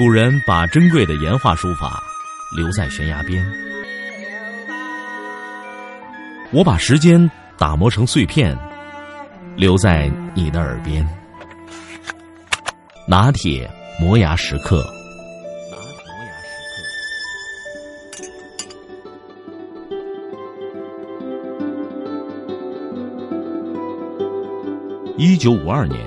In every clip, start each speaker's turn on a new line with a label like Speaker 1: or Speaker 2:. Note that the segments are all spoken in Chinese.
Speaker 1: 古人把珍贵的岩画书法留在悬崖边，我把时间打磨成碎片，留在你的耳边。拿铁磨牙时刻。一九五二年，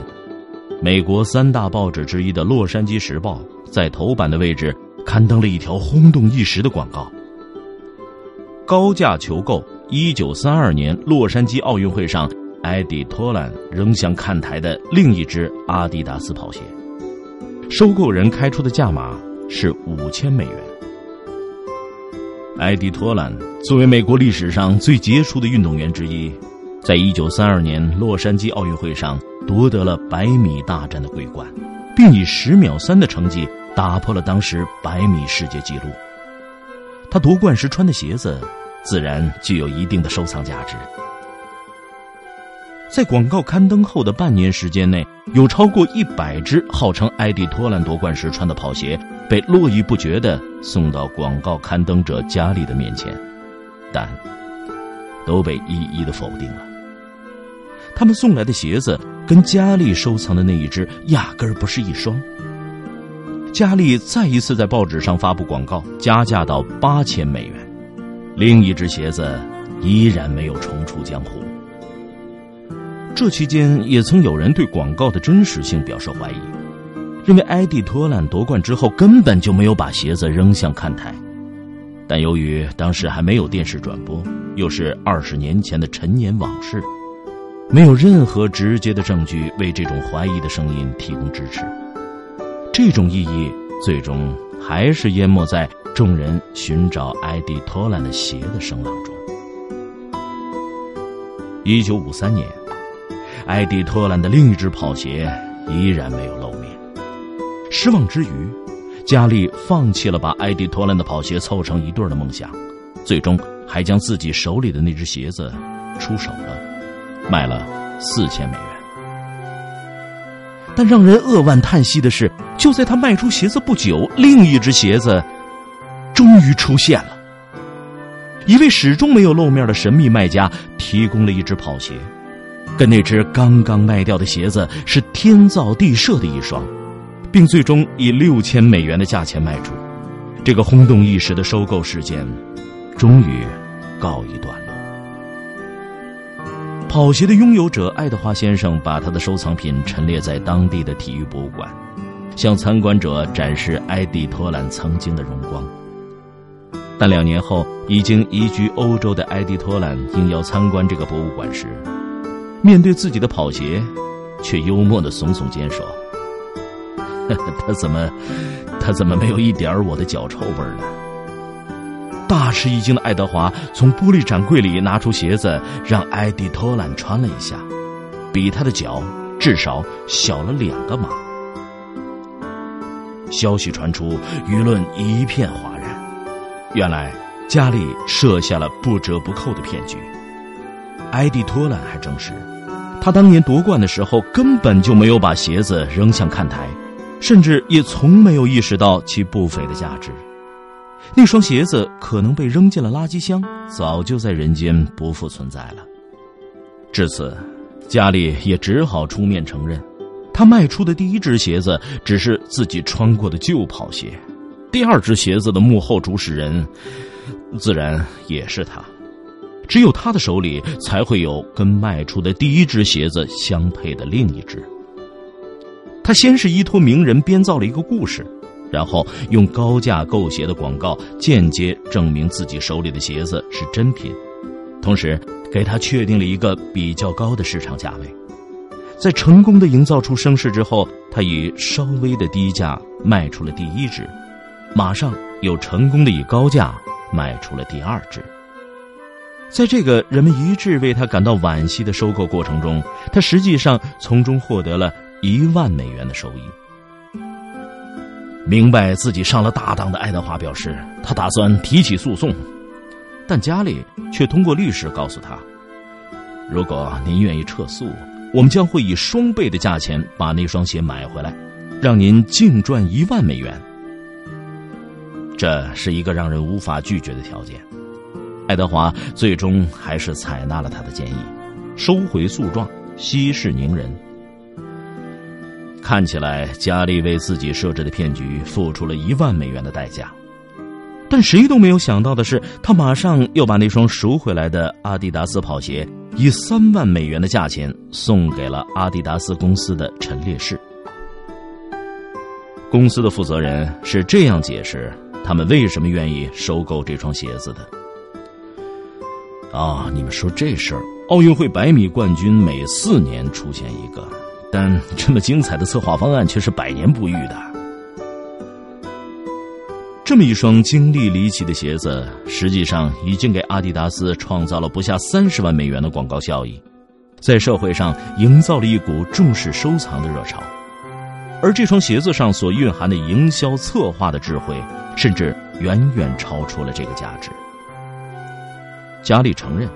Speaker 1: 美国三大报纸之一的《洛杉矶时报》在头版的位置刊登了一条轰动一时的广告：高价求购一九三二年洛杉矶奥运会上埃迪托兰扔向看台的另一只阿迪达斯跑鞋。收购人开出的价码是五千美元。埃迪托兰作为美国历史上最杰出的运动员之一。在一九三二年洛杉矶奥运会上夺得了百米大战的桂冠，并以十秒三的成绩打破了当时百米世界纪录。他夺冠时穿的鞋子，自然具有一定的收藏价值。在广告刊登后的半年时间内，有超过一百只号称埃迪托兰夺冠时穿的跑鞋被络绎不绝地送到广告刊登者佳丽的面前，但都被一一的否定了。他们送来的鞋子跟佳丽收藏的那一只压根儿不是一双。佳丽再一次在报纸上发布广告，加价到八千美元。另一只鞋子依然没有重出江湖。这期间也曾有人对广告的真实性表示怀疑，认为埃迪托兰夺冠之后根本就没有把鞋子扔向看台。但由于当时还没有电视转播，又是二十年前的陈年往事。没有任何直接的证据为这种怀疑的声音提供支持，这种意义最终还是淹没在众人寻找埃迪托兰的鞋的声浪中。一九五三年，埃迪托兰的另一只跑鞋依然没有露面。失望之余，佳丽放弃了把埃迪托兰的跑鞋凑成一对的梦想，最终还将自己手里的那只鞋子出手了。卖了四千美元，但让人扼腕叹息的是，就在他卖出鞋子不久，另一只鞋子终于出现了。一位始终没有露面的神秘卖家提供了一只跑鞋，跟那只刚刚卖掉的鞋子是天造地设的一双，并最终以六千美元的价钱卖出。这个轰动一时的收购事件，终于告一段落。跑鞋的拥有者爱德华先生把他的收藏品陈列在当地的体育博物馆，向参观者展示埃迪托兰曾经的荣光。但两年后，已经移居欧洲的埃迪托兰应邀参观这个博物馆时，面对自己的跑鞋，却幽默的耸耸肩说：“他怎么，他怎么没有一点我的脚臭味呢？”吃一惊的爱德华从玻璃展柜里拿出鞋子，让埃迪托兰穿了一下，比他的脚至少小了两个码。消息传出，舆论一片哗然。原来，佳丽设下了不折不扣的骗局。埃迪托兰还证实，他当年夺冠的时候根本就没有把鞋子扔向看台，甚至也从没有意识到其不菲的价值。那双鞋子可能被扔进了垃圾箱，早就在人间不复存在了。至此，佳丽也只好出面承认，她卖出的第一只鞋子只是自己穿过的旧跑鞋，第二只鞋子的幕后主使人，自然也是他。只有他的手里才会有跟卖出的第一只鞋子相配的另一只。他先是依托名人编造了一个故事。然后用高价购鞋的广告间接证明自己手里的鞋子是真品，同时给他确定了一个比较高的市场价位。在成功的营造出声势之后，他以稍微的低价卖出了第一只，马上又成功的以高价卖出了第二只。在这个人们一致为他感到惋惜的收购过程中，他实际上从中获得了一万美元的收益。明白自己上了大当的爱德华表示，他打算提起诉讼，但家里却通过律师告诉他：“如果您愿意撤诉，我们将会以双倍的价钱把那双鞋买回来，让您净赚一万美元，这是一个让人无法拒绝的条件。爱德华最终还是采纳了他的建议，收回诉状，息事宁人。看起来，佳丽为自己设置的骗局付出了一万美元的代价，但谁都没有想到的是，他马上又把那双赎回来的阿迪达斯跑鞋以三万美元的价钱送给了阿迪达斯公司的陈列室。公司的负责人是这样解释他们为什么愿意收购这双鞋子的：“啊，你们说这事儿，奥运会百米冠军每四年出现一个。”但这么精彩的策划方案却是百年不遇的。这么一双经历离奇的鞋子，实际上已经给阿迪达斯创造了不下三十万美元的广告效益，在社会上营造了一股重视收藏的热潮。而这双鞋子上所蕴含的营销策划的智慧，甚至远远超出了这个价值。加利承认，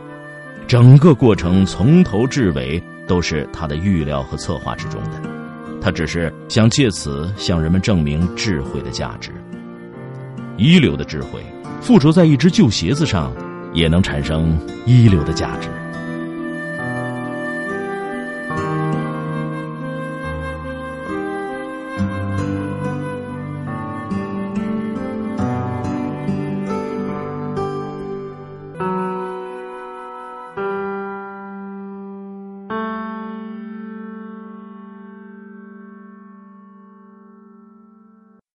Speaker 1: 整个过程从头至尾。都是他的预料和策划之中的，他只是想借此向人们证明智慧的价值。一流的智慧附着在一只旧鞋子上，也能产生一流的价值。